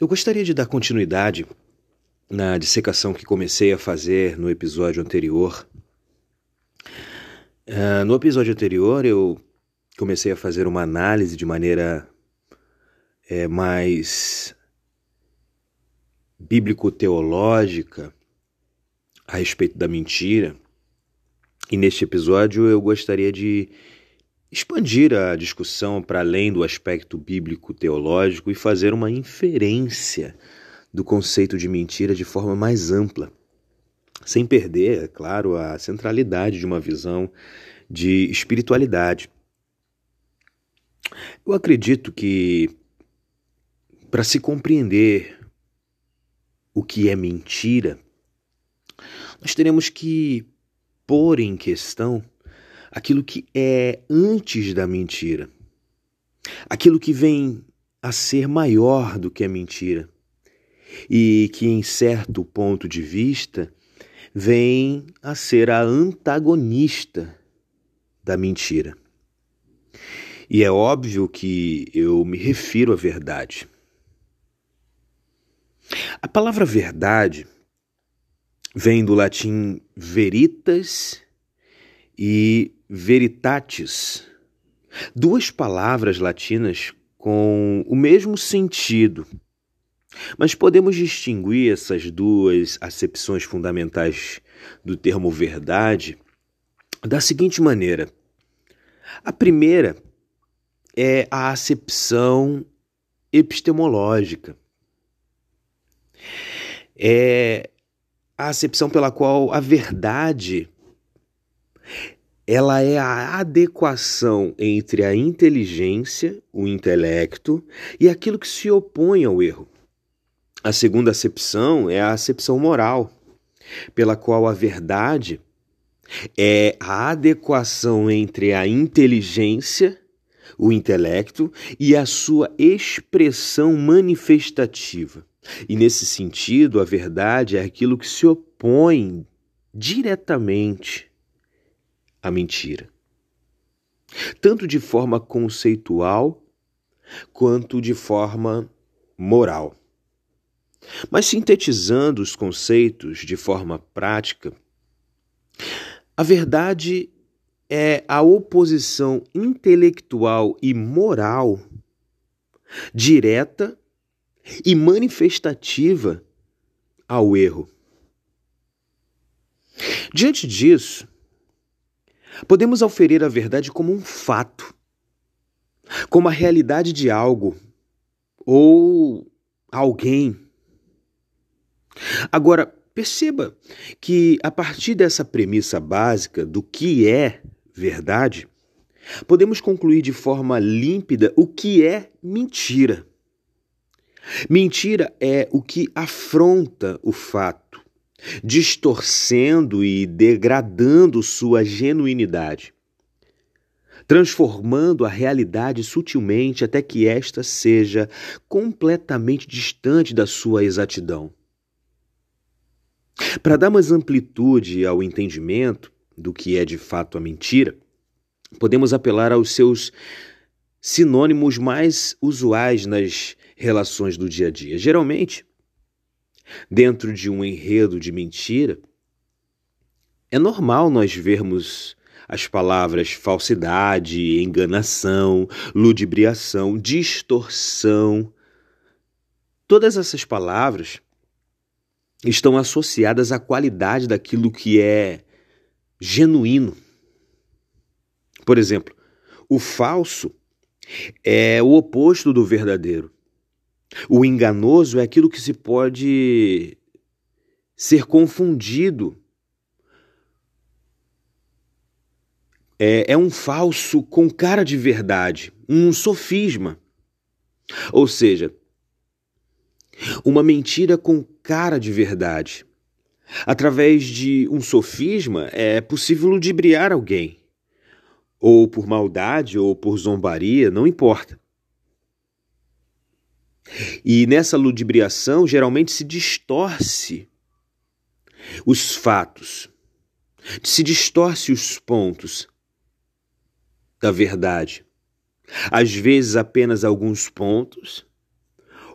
Eu gostaria de dar continuidade na dissecação que comecei a fazer no episódio anterior. Uh, no episódio anterior, eu comecei a fazer uma análise de maneira é, mais bíblico-teológica a respeito da mentira. E neste episódio eu gostaria de expandir a discussão para além do aspecto bíblico-teológico e fazer uma inferência do conceito de mentira de forma mais ampla, sem perder, é claro, a centralidade de uma visão de espiritualidade. Eu acredito que para se compreender o que é mentira, nós teremos que pôr em questão aquilo que é antes da mentira, aquilo que vem a ser maior do que a mentira e que, em certo ponto de vista, vem a ser a antagonista da mentira. E é óbvio que eu me refiro à verdade. A palavra verdade vem do latim veritas e veritatis, duas palavras latinas com o mesmo sentido. Mas podemos distinguir essas duas acepções fundamentais do termo verdade da seguinte maneira: a primeira é a acepção epistemológica. É a acepção pela qual a verdade ela é a adequação entre a inteligência, o intelecto e aquilo que se opõe ao erro. A segunda acepção é a acepção moral, pela qual a verdade é a adequação entre a inteligência, o intelecto e a sua expressão manifestativa. E nesse sentido, a verdade é aquilo que se opõe diretamente a mentira, tanto de forma conceitual quanto de forma moral. Mas sintetizando os conceitos de forma prática, a verdade é a oposição intelectual e moral direta e manifestativa ao erro. Diante disso, Podemos auferir a verdade como um fato, como a realidade de algo ou alguém. Agora, perceba que a partir dessa premissa básica do que é verdade, podemos concluir de forma límpida o que é mentira. Mentira é o que afronta o fato, distorcendo e degradando sua genuinidade, transformando a realidade sutilmente até que esta seja completamente distante da sua exatidão. Para dar mais amplitude ao entendimento do que é de fato a mentira, podemos apelar aos seus sinônimos mais usuais nas relações do dia a dia. Geralmente, dentro de um enredo de mentira, é normal nós vermos as palavras falsidade, enganação, ludibriação, distorção. Todas essas palavras estão associadas à qualidade daquilo que é genuíno. Por exemplo, o falso é o oposto do verdadeiro. O enganoso é aquilo que se pode ser confundido. É, é um falso com cara de verdade, um sofisma. Ou seja, uma mentira com cara de verdade. Através de um sofisma é possível ludibriar alguém, ou por maldade ou por zombaria, não importa. E nessa ludibriação, geralmente se distorce os fatos, se distorce os pontos da verdade. Às vezes apenas alguns pontos,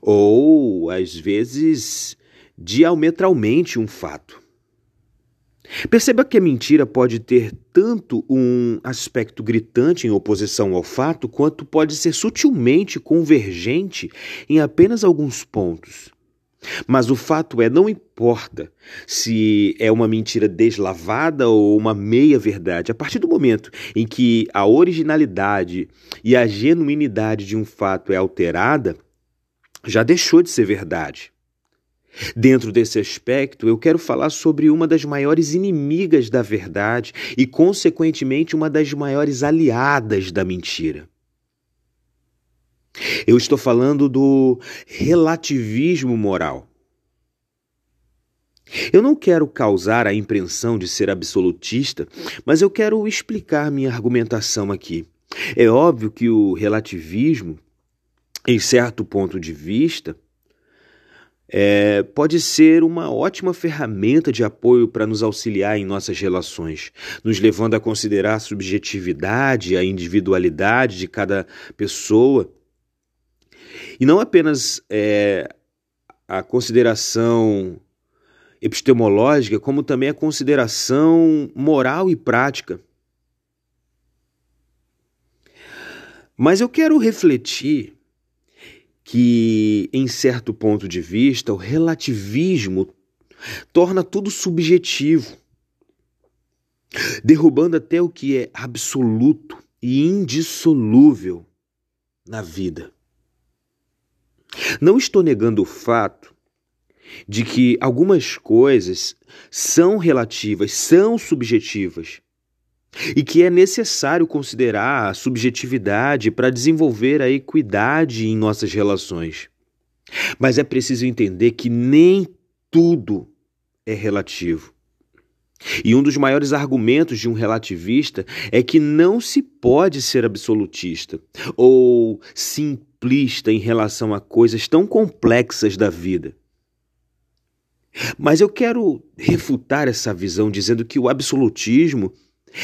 ou às vezes diametralmente um fato. Perceba que a mentira pode ter tanto um aspecto gritante em oposição ao fato, quanto pode ser sutilmente convergente em apenas alguns pontos. Mas o fato é, não importa se é uma mentira deslavada ou uma meia-verdade, a partir do momento em que a originalidade e a genuinidade de um fato é alterada, já deixou de ser verdade. Dentro desse aspecto, eu quero falar sobre uma das maiores inimigas da verdade e, consequentemente, uma das maiores aliadas da mentira. Eu estou falando do relativismo moral. Eu não quero causar a impressão de ser absolutista, mas eu quero explicar minha argumentação aqui. É óbvio que o relativismo, em certo ponto de vista, é, pode ser uma ótima ferramenta de apoio para nos auxiliar em nossas relações, nos levando a considerar a subjetividade, a individualidade de cada pessoa. E não apenas é, a consideração epistemológica, como também a consideração moral e prática. Mas eu quero refletir que, em certo ponto de vista, o relativismo torna tudo subjetivo, derrubando até o que é absoluto e indissolúvel na vida. Não estou negando o fato de que algumas coisas são relativas, são subjetivas, e que é necessário considerar a subjetividade para desenvolver a equidade em nossas relações. Mas é preciso entender que nem tudo é relativo. E um dos maiores argumentos de um relativista é que não se pode ser absolutista ou simplista em relação a coisas tão complexas da vida. Mas eu quero refutar essa visão dizendo que o absolutismo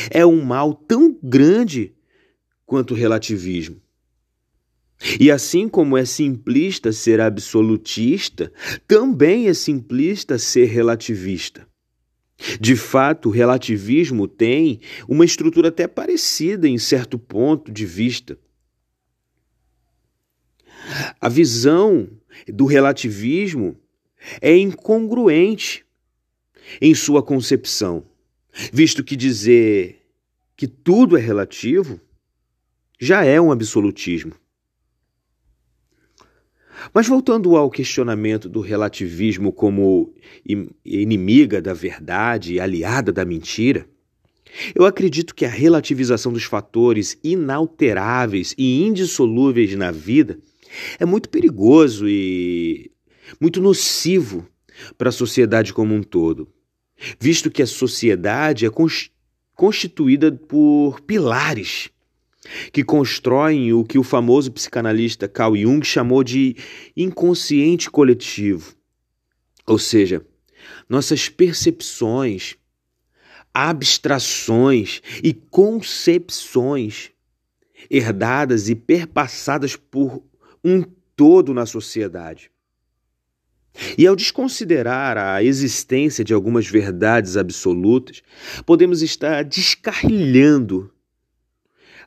é um mal tão grande quanto o relativismo. E assim como é simplista ser absolutista, também é simplista ser relativista. De fato, o relativismo tem uma estrutura até parecida em certo ponto de vista. A visão do relativismo é incongruente em sua concepção visto que dizer que tudo é relativo já é um absolutismo. Mas voltando ao questionamento do relativismo como inimiga da verdade e aliada da mentira, eu acredito que a relativização dos fatores inalteráveis e indissolúveis na vida é muito perigoso e muito nocivo para a sociedade como um todo visto que a sociedade é constituída por pilares que constroem o que o famoso psicanalista Carl Jung chamou de inconsciente coletivo. Ou seja, nossas percepções, abstrações e concepções herdadas e perpassadas por um todo na sociedade. E ao desconsiderar a existência de algumas verdades absolutas, podemos estar descarrilhando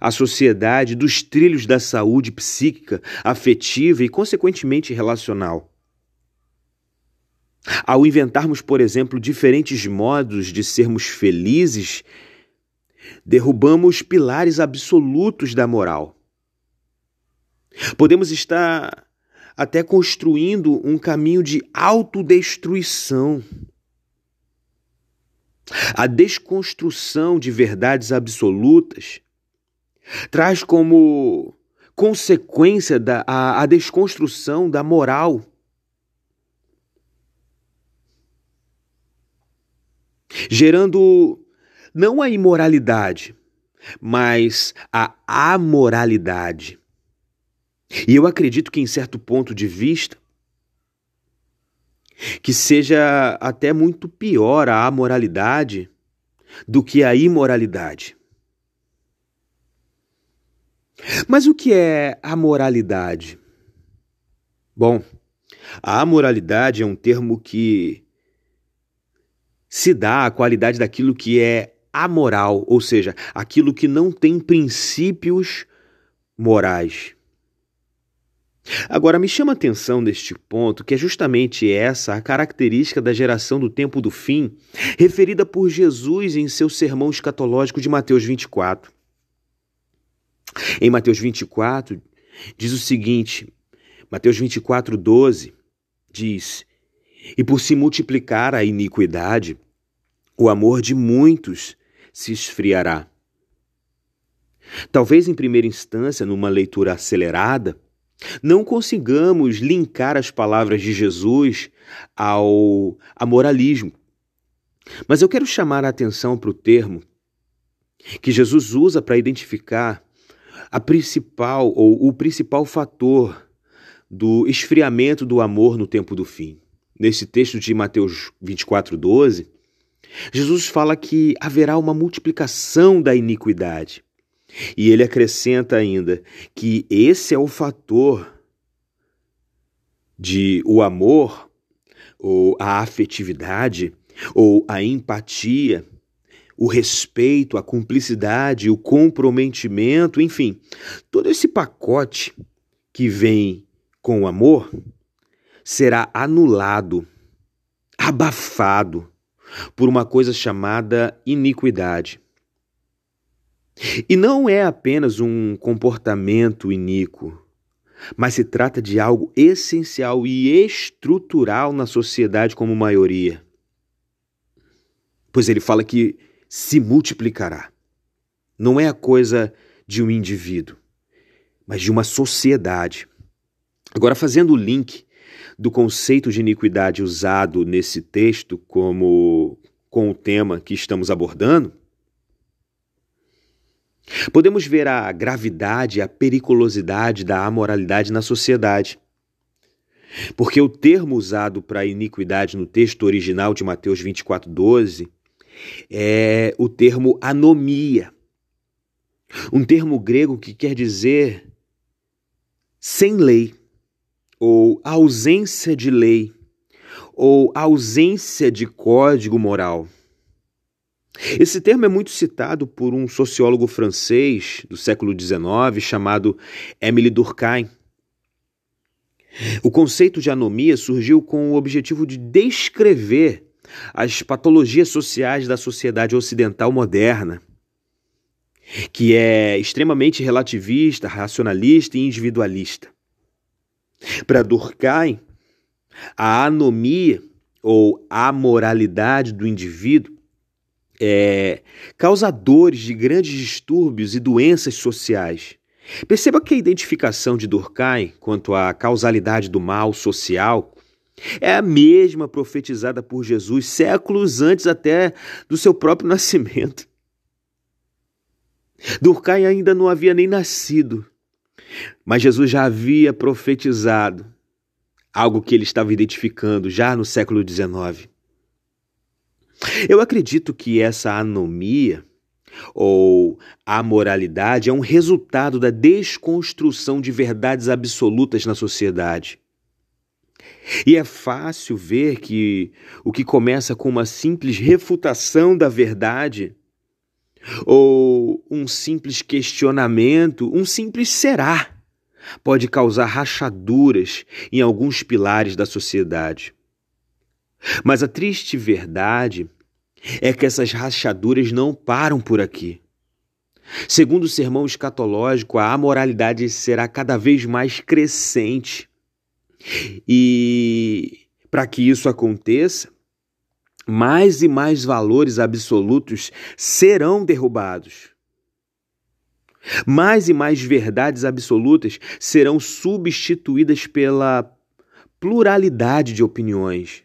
a sociedade dos trilhos da saúde psíquica, afetiva e, consequentemente, relacional. Ao inventarmos, por exemplo, diferentes modos de sermos felizes, derrubamos pilares absolutos da moral. Podemos estar até construindo um caminho de autodestruição. A desconstrução de verdades absolutas traz como consequência da, a, a desconstrução da moral. Gerando não a imoralidade, mas a amoralidade. E eu acredito que, em certo ponto de vista, que seja até muito pior a amoralidade do que a imoralidade. Mas o que é a moralidade? Bom, A amoralidade é um termo que se dá à qualidade daquilo que é amoral, ou seja, aquilo que não tem princípios morais. Agora, me chama a atenção neste ponto que é justamente essa a característica da geração do tempo do fim, referida por Jesus em seu sermão escatológico de Mateus 24. Em Mateus 24, diz o seguinte: Mateus 24, 12 diz: E por se multiplicar a iniquidade, o amor de muitos se esfriará. Talvez em primeira instância, numa leitura acelerada, não consigamos linkar as palavras de Jesus ao a moralismo. Mas eu quero chamar a atenção para o termo que Jesus usa para identificar a principal ou o principal fator do esfriamento do amor no tempo do fim. Nesse texto de Mateus 24, 12, Jesus fala que haverá uma multiplicação da iniquidade. E ele acrescenta ainda que esse é o fator de o amor, ou a afetividade, ou a empatia, o respeito, a cumplicidade, o comprometimento, enfim, todo esse pacote que vem com o amor será anulado, abafado por uma coisa chamada iniquidade. E não é apenas um comportamento iníquo, mas se trata de algo essencial e estrutural na sociedade como maioria. Pois ele fala que se multiplicará. Não é a coisa de um indivíduo, mas de uma sociedade. Agora, fazendo o link do conceito de iniquidade usado nesse texto como com o tema que estamos abordando, Podemos ver a gravidade e a periculosidade da amoralidade na sociedade. Porque o termo usado para iniquidade no texto original de Mateus 24, 12 é o termo anomia. Um termo grego que quer dizer sem lei, ou ausência de lei, ou ausência de código moral. Esse termo é muito citado por um sociólogo francês do século XIX chamado Émile Durkheim. O conceito de anomia surgiu com o objetivo de descrever as patologias sociais da sociedade ocidental moderna, que é extremamente relativista, racionalista e individualista. Para Durkheim, a anomia ou amoralidade do indivíduo é, causadores de grandes distúrbios e doenças sociais. Perceba que a identificação de Durkheim quanto à causalidade do mal social é a mesma profetizada por Jesus séculos antes até do seu próprio nascimento. Durkheim ainda não havia nem nascido, mas Jesus já havia profetizado algo que ele estava identificando já no século XIX. Eu acredito que essa anomia ou amoralidade é um resultado da desconstrução de verdades absolutas na sociedade. E é fácil ver que o que começa com uma simples refutação da verdade, ou um simples questionamento, um simples será, pode causar rachaduras em alguns pilares da sociedade. Mas a triste verdade é que essas rachaduras não param por aqui. Segundo o sermão escatológico, a amoralidade será cada vez mais crescente. E para que isso aconteça, mais e mais valores absolutos serão derrubados. Mais e mais verdades absolutas serão substituídas pela pluralidade de opiniões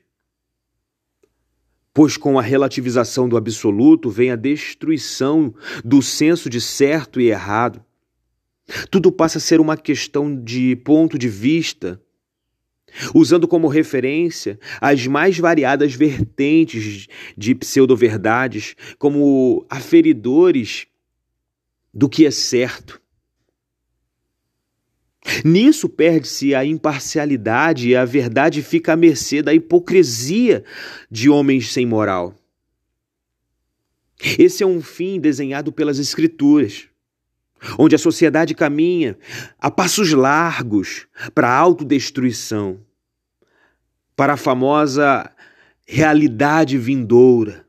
pois com a relativização do absoluto vem a destruição do senso de certo e errado. Tudo passa a ser uma questão de ponto de vista, usando como referência as mais variadas vertentes de pseudo-verdades como aferidores do que é certo. Nisso perde-se a imparcialidade e a verdade fica à mercê da hipocrisia de homens sem moral. Esse é um fim desenhado pelas Escrituras, onde a sociedade caminha a passos largos para a autodestruição, para a famosa realidade vindoura.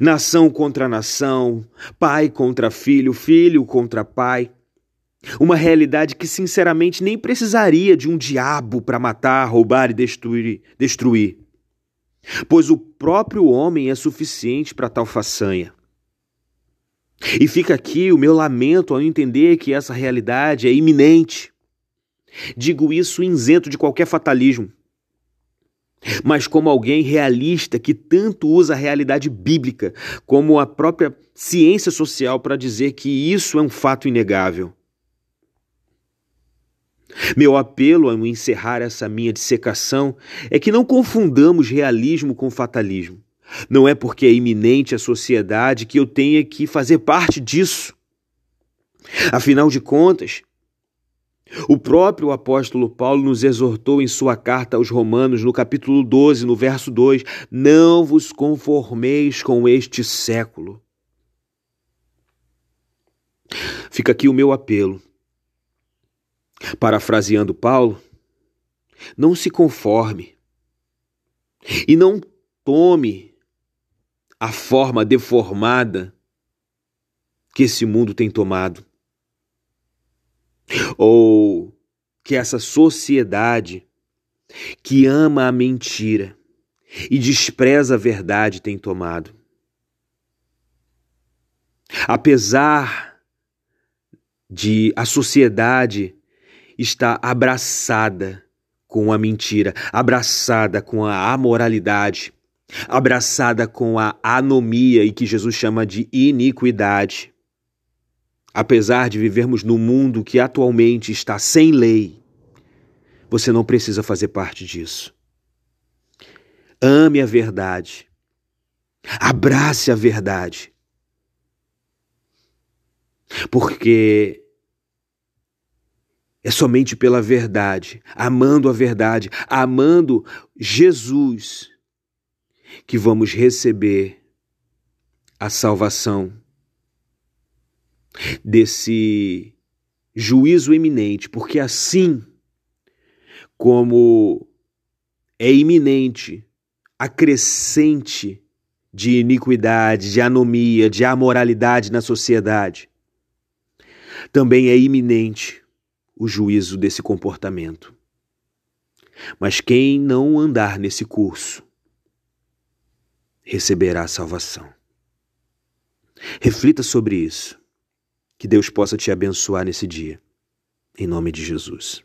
Nação contra nação, pai contra filho, filho contra pai. Uma realidade que, sinceramente, nem precisaria de um diabo para matar, roubar e destruir, destruir. Pois o próprio homem é suficiente para tal façanha. E fica aqui o meu lamento ao entender que essa realidade é iminente. Digo isso isento de qualquer fatalismo, mas como alguém realista que tanto usa a realidade bíblica como a própria ciência social para dizer que isso é um fato inegável. Meu apelo ao encerrar essa minha dissecação é que não confundamos realismo com fatalismo. Não é porque é iminente a sociedade que eu tenha que fazer parte disso. Afinal de contas, o próprio apóstolo Paulo nos exortou em sua carta aos Romanos, no capítulo 12, no verso 2: Não vos conformeis com este século. Fica aqui o meu apelo Parafraseando Paulo, não se conforme e não tome a forma deformada que esse mundo tem tomado, ou que essa sociedade que ama a mentira e despreza a verdade tem tomado. Apesar de a sociedade está abraçada com a mentira, abraçada com a amoralidade, abraçada com a anomia e que Jesus chama de iniquidade. Apesar de vivermos num mundo que atualmente está sem lei, você não precisa fazer parte disso. Ame a verdade. Abrace a verdade. Porque é somente pela verdade, amando a verdade, amando Jesus, que vamos receber a salvação desse juízo eminente, porque assim como é iminente a crescente de iniquidade, de anomia, de amoralidade na sociedade, também é iminente o juízo desse comportamento. Mas quem não andar nesse curso receberá a salvação. Reflita sobre isso. Que Deus possa te abençoar nesse dia. Em nome de Jesus.